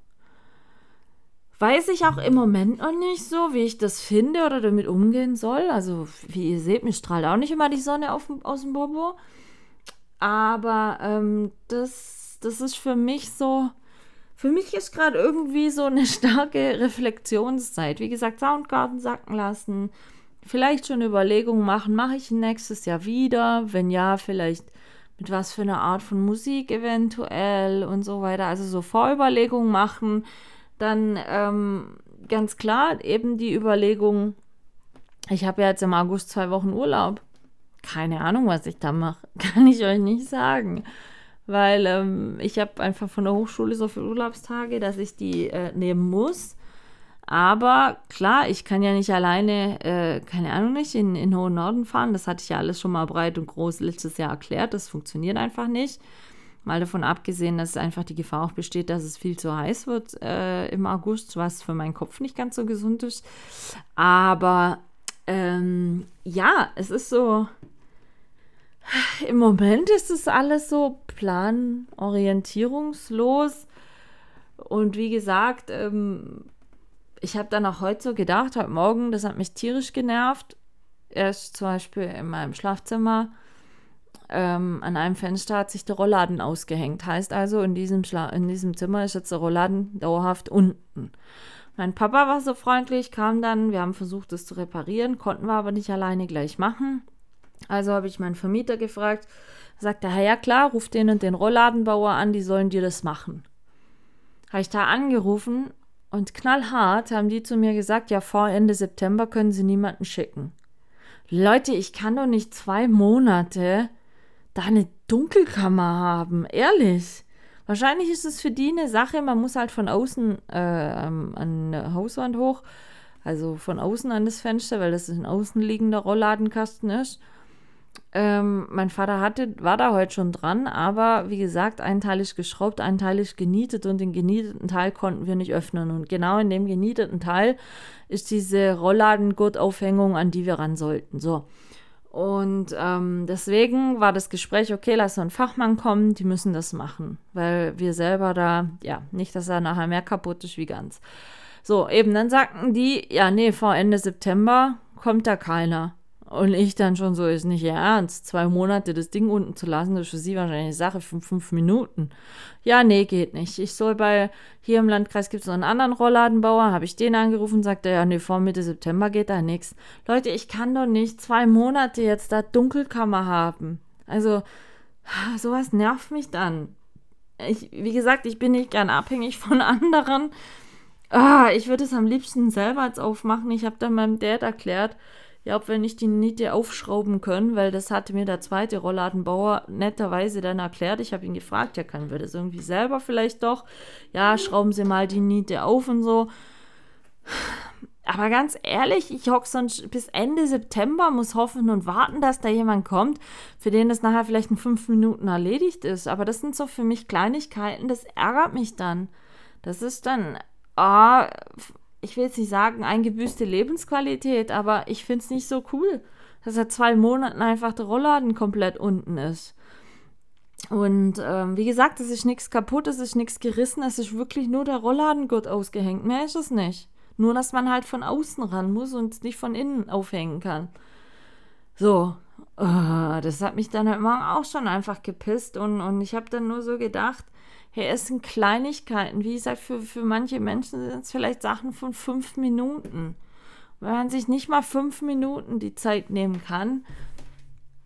weiß ich auch im Moment noch nicht so, wie ich das finde oder damit umgehen soll. Also, wie ihr seht, mir strahlt auch nicht immer die Sonne auf, aus dem Bobo. Aber ähm, das, das ist für mich so. Für mich ist gerade irgendwie so eine starke Reflexionszeit. Wie gesagt, Soundgarten sacken lassen. Vielleicht schon Überlegungen machen, mache ich nächstes Jahr wieder? Wenn ja, vielleicht mit was für einer Art von Musik eventuell und so weiter. Also so Vorüberlegungen machen dann ähm, ganz klar eben die Überlegung, ich habe ja jetzt im August zwei Wochen Urlaub. Keine Ahnung, was ich da mache. Kann ich euch nicht sagen. Weil ähm, ich habe einfach von der Hochschule so viele Urlaubstage, dass ich die äh, nehmen muss. Aber klar, ich kann ja nicht alleine, äh, keine Ahnung nicht, in, in Hohen Norden fahren. Das hatte ich ja alles schon mal breit und groß letztes Jahr erklärt. Das funktioniert einfach nicht. Mal davon abgesehen, dass einfach die Gefahr auch besteht, dass es viel zu heiß wird äh, im August, was für meinen Kopf nicht ganz so gesund ist. Aber ähm, ja, es ist so. Im Moment ist es alles so planorientierungslos. Und wie gesagt, ähm, ich habe dann auch heute so gedacht, heute Morgen, das hat mich tierisch genervt. Erst zum Beispiel in meinem Schlafzimmer ähm, an einem Fenster hat sich der Rollladen ausgehängt. Heißt also, in diesem, Schla in diesem Zimmer ist jetzt der Rollladen dauerhaft unten. Mein Papa war so freundlich, kam dann, wir haben versucht, das zu reparieren, konnten wir aber nicht alleine gleich machen. Also habe ich meinen Vermieter gefragt, sagte er, ja klar, ruf den und den Rollladenbauer an, die sollen dir das machen. Habe ich da angerufen und knallhart haben die zu mir gesagt, ja, vor Ende September können sie niemanden schicken. Leute, ich kann doch nicht zwei Monate da eine Dunkelkammer haben. Ehrlich. Wahrscheinlich ist es für die eine Sache, man muss halt von außen äh, an eine Hauswand hoch, also von außen an das Fenster, weil das ein außenliegender Rollladenkasten ist. Ähm, mein Vater hatte, war da heute schon dran, aber wie gesagt, ein Teil ist geschraubt, ein Teil ist genietet und den genieteten Teil konnten wir nicht öffnen. Und genau in dem genieteten Teil ist diese Rolladengurtaufhängung, an die wir ran sollten. So. Und ähm, deswegen war das Gespräch, okay, lass so ein Fachmann kommen, die müssen das machen, weil wir selber da, ja, nicht, dass er nachher mehr kaputt ist wie ganz. So, eben, dann sagten die, ja, nee, vor Ende September kommt da keiner. Und ich dann schon so, ist nicht ihr Ernst, zwei Monate das Ding unten zu lassen, das ist für sie wahrscheinlich eine Sache von fünf Minuten. Ja, nee, geht nicht. Ich soll bei, hier im Landkreis gibt es noch einen anderen Rollladenbauer, habe ich den angerufen, sagt er, ja, nee, vor Mitte September geht da nichts. Leute, ich kann doch nicht zwei Monate jetzt da Dunkelkammer haben. Also, sowas nervt mich dann. Ich, wie gesagt, ich bin nicht gern abhängig von anderen. Ah, ich würde es am liebsten selber jetzt aufmachen. Ich habe dann meinem Dad erklärt, ja, ob wir nicht die Niete aufschrauben können, weil das hatte mir der zweite Rollladenbauer netterweise dann erklärt. Ich habe ihn gefragt, ja, können wir das irgendwie selber vielleicht doch? Ja, schrauben Sie mal die Niete auf und so. Aber ganz ehrlich, ich hocke sonst bis Ende September, muss hoffen und warten, dass da jemand kommt, für den das nachher vielleicht in fünf Minuten erledigt ist. Aber das sind so für mich Kleinigkeiten, das ärgert mich dann. Das ist dann, ah, ich will jetzt nicht sagen, eingebüßte Lebensqualität, aber ich finde es nicht so cool, dass seit zwei Monaten einfach der Rollladen komplett unten ist. Und ähm, wie gesagt, es ist nichts kaputt, es ist nichts gerissen, es ist wirklich nur der Rolladengurt ausgehängt. Mehr ist es nicht. Nur, dass man halt von außen ran muss und nicht von innen aufhängen kann. So, uh, das hat mich dann halt auch schon einfach gepisst und, und ich habe dann nur so gedacht, hey, es sind Kleinigkeiten. Wie gesagt, für, für manche Menschen sind es vielleicht Sachen von fünf Minuten. Wenn man sich nicht mal fünf Minuten die Zeit nehmen kann,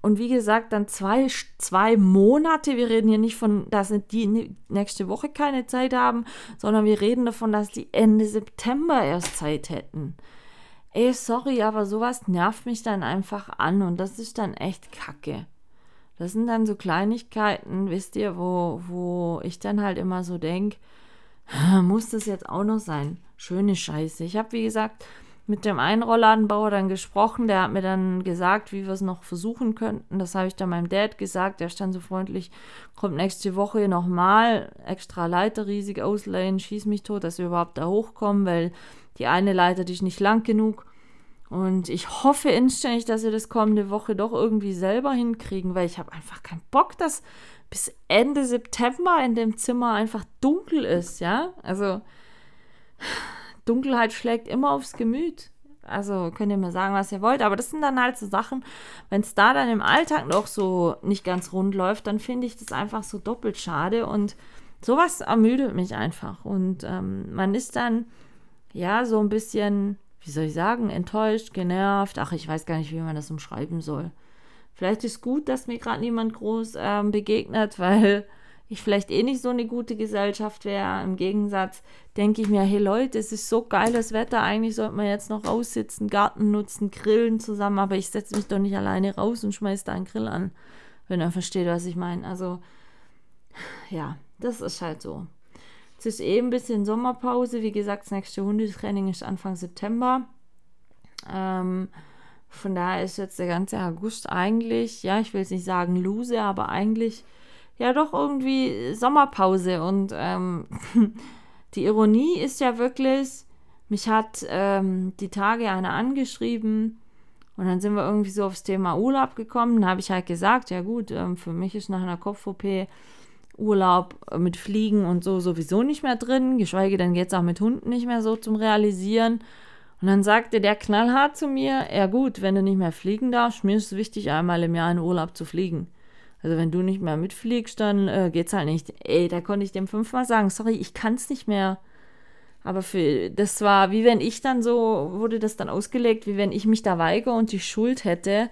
und wie gesagt, dann zwei, zwei Monate, wir reden hier nicht von, dass die nächste Woche keine Zeit haben, sondern wir reden davon, dass die Ende September erst Zeit hätten. Ey, sorry, aber sowas nervt mich dann einfach an und das ist dann echt kacke. Das sind dann so Kleinigkeiten, wisst ihr, wo, wo ich dann halt immer so denke, muss das jetzt auch noch sein? Schöne Scheiße. Ich habe, wie gesagt, mit dem einen Rollladenbauer dann gesprochen, der hat mir dann gesagt, wie wir es noch versuchen könnten. Das habe ich dann meinem Dad gesagt, der stand so freundlich, kommt nächste Woche nochmal, extra Leiter riesig ausleihen, schieß mich tot, dass wir überhaupt da hochkommen, weil die eine Leiter, die ist nicht lang genug. Und ich hoffe inständig, dass wir das kommende Woche doch irgendwie selber hinkriegen, weil ich habe einfach keinen Bock, dass bis Ende September in dem Zimmer einfach dunkel ist, ja? Also Dunkelheit schlägt immer aufs Gemüt. Also könnt ihr mir sagen, was ihr wollt, aber das sind dann halt so Sachen, wenn es da dann im Alltag noch so nicht ganz rund läuft, dann finde ich das einfach so doppelt schade und sowas ermüdet mich einfach und ähm, man ist dann ja so ein bisschen wie soll ich sagen, enttäuscht, genervt. Ach, ich weiß gar nicht, wie man das umschreiben soll. Vielleicht ist gut, dass mir gerade niemand groß ähm, begegnet, weil ich vielleicht eh nicht so eine gute Gesellschaft wäre. Im Gegensatz denke ich mir, hey Leute, es ist so geiles Wetter, eigentlich sollte man jetzt noch raussitzen, Garten nutzen, grillen zusammen, aber ich setze mich doch nicht alleine raus und schmeiße da einen Grill an, wenn er versteht, was ich meine. Also, ja, das ist halt so. Es ist eh ein bisschen Sommerpause. Wie gesagt, das nächste Hundetraining ist Anfang September. Ähm, von daher ist jetzt der ganze August eigentlich, ja, ich will jetzt nicht sagen lose, aber eigentlich ja doch irgendwie Sommerpause. Und ähm, die Ironie ist ja wirklich, mich hat ähm, die Tage einer angeschrieben und dann sind wir irgendwie so aufs Thema Urlaub gekommen. Dann habe ich halt gesagt, ja gut, ähm, für mich ist nach einer Kopf-OP Urlaub mit Fliegen und so sowieso nicht mehr drin, geschweige denn jetzt auch mit Hunden nicht mehr so zum Realisieren. Und dann sagte der knallhart zu mir, ja gut, wenn du nicht mehr fliegen darfst, mir ist es wichtig, einmal im Jahr in Urlaub zu fliegen. Also wenn du nicht mehr mitfliegst, dann äh, geht's halt nicht. Ey, da konnte ich dem fünfmal sagen, sorry, ich kann's nicht mehr. Aber für, das war, wie wenn ich dann so, wurde das dann ausgelegt, wie wenn ich mich da weigere und die Schuld hätte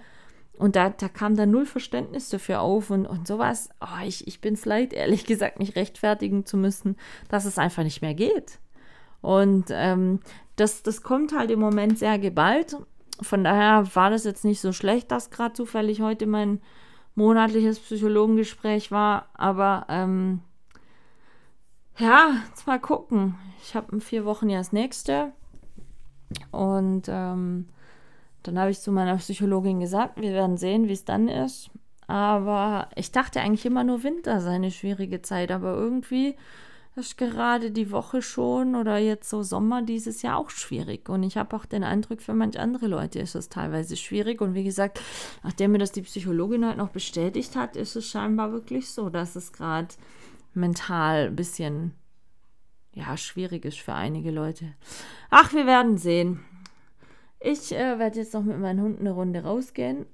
und da, da kam dann null Verständnis dafür auf und, und sowas. Oh, ich, ich bin es leid, ehrlich gesagt, mich rechtfertigen zu müssen, dass es einfach nicht mehr geht. Und ähm, das, das kommt halt im Moment sehr geballt. Von daher war das jetzt nicht so schlecht, dass gerade zufällig heute mein monatliches Psychologengespräch war. Aber ähm, ja, jetzt mal gucken. Ich habe in vier Wochen ja das nächste. Und ähm, Dann habe ich zu meiner Psychologin gesagt, wir werden sehen, wie es dann ist. Aber ich dachte eigentlich immer nur Winter sei eine schwierige Zeit, aber irgendwie ist gerade die Woche schon oder jetzt so Sommer dieses Jahr auch schwierig. Und ich habe auch den Eindruck, für manche andere Leute ist es teilweise schwierig. Und wie gesagt, nachdem mir das die Psychologin heute noch bestätigt hat, ist es scheinbar wirklich so, dass es gerade mental ein bisschen ja, schwierig ist für einige Leute. Ach, wir werden sehen. Ich äh, werde jetzt noch mit meinen Hunden eine Runde rausgehen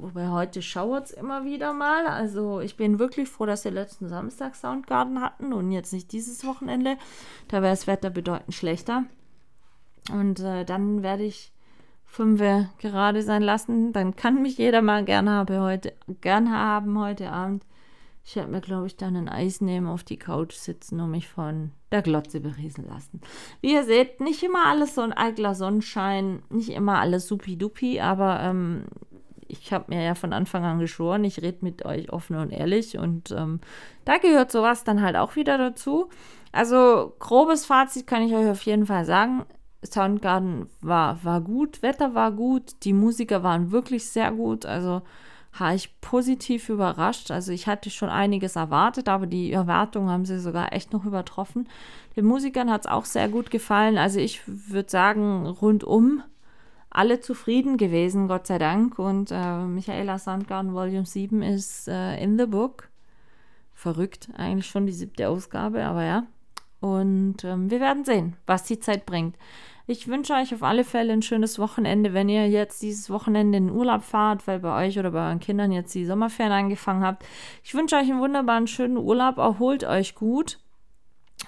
Wobei heute schauert es immer wieder mal. Also ich bin wirklich froh, dass wir letzten Samstag Soundgarden hatten und jetzt nicht dieses Wochenende. Da wäre das Wetter bedeutend schlechter. Und äh, dann werde ich fünf gerade sein lassen. Dann kann mich jeder mal gern, habe heute, gern haben heute Abend. Ich werde mir, glaube ich, dann ein Eis nehmen, auf die Couch sitzen und mich von der Glotze beriesen lassen. Wie ihr seht, nicht immer alles so ein eitler Sonnenschein, nicht immer alles supi-dupi, aber ähm, ich habe mir ja von Anfang an geschworen, ich rede mit euch offen und ehrlich und ähm, da gehört sowas dann halt auch wieder dazu. Also grobes Fazit kann ich euch auf jeden Fall sagen. Soundgarden war, war gut, Wetter war gut, die Musiker waren wirklich sehr gut, also habe ich positiv überrascht. Also ich hatte schon einiges erwartet, aber die Erwartungen haben sie sogar echt noch übertroffen. Den Musikern hat es auch sehr gut gefallen. Also ich würde sagen, rundum alle zufrieden gewesen, Gott sei Dank. Und äh, Michaela Sandgarten Volume 7 ist äh, in the book. Verrückt, eigentlich schon die siebte Ausgabe, aber ja. Und ähm, wir werden sehen, was die Zeit bringt. Ich wünsche euch auf alle Fälle ein schönes Wochenende, wenn ihr jetzt dieses Wochenende in den Urlaub fahrt, weil bei euch oder bei euren Kindern jetzt die Sommerferien angefangen habt. Ich wünsche euch einen wunderbaren, schönen Urlaub. Erholt euch gut.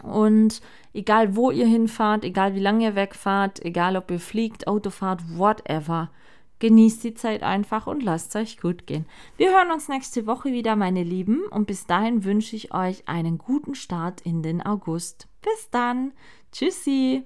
Und egal wo ihr hinfahrt, egal wie lange ihr wegfahrt, egal ob ihr fliegt, Auto fahrt, whatever, genießt die Zeit einfach und lasst es euch gut gehen. Wir hören uns nächste Woche wieder, meine Lieben, und bis dahin wünsche ich euch einen guten Start in den August. Bis dann. Tschüssi.